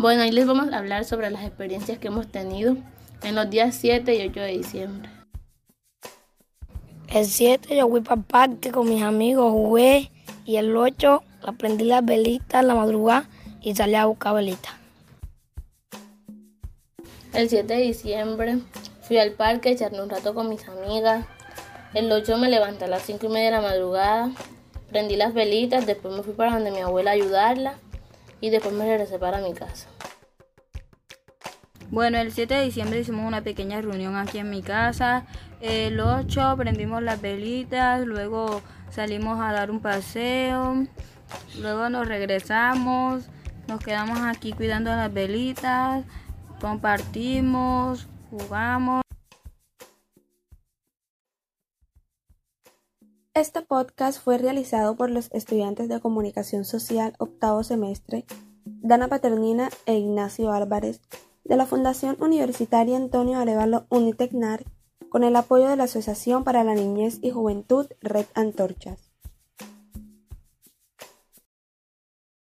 Bueno, hoy les vamos a hablar sobre las experiencias que hemos tenido en los días 7 y 8 de diciembre. El 7 yo fui para el parque con mis amigos, jugué y el 8 aprendí las velitas la madrugada y salí a buscar velitas. El 7 de diciembre fui al parque a echarme un rato con mis amigas. El 8 me levanté a las 5 y media de la madrugada, prendí las velitas, después me fui para donde mi abuela a ayudarla y después me regresé para mi casa. Bueno, el 7 de diciembre hicimos una pequeña reunión aquí en mi casa. El 8 prendimos las velitas, luego salimos a dar un paseo, luego nos regresamos, nos quedamos aquí cuidando las velitas, compartimos, jugamos. Este podcast fue realizado por los estudiantes de Comunicación Social octavo semestre, Dana Paternina e Ignacio Álvarez, de la Fundación Universitaria Antonio Arevalo Unitecnar, con el apoyo de la Asociación para la Niñez y Juventud Red Antorchas.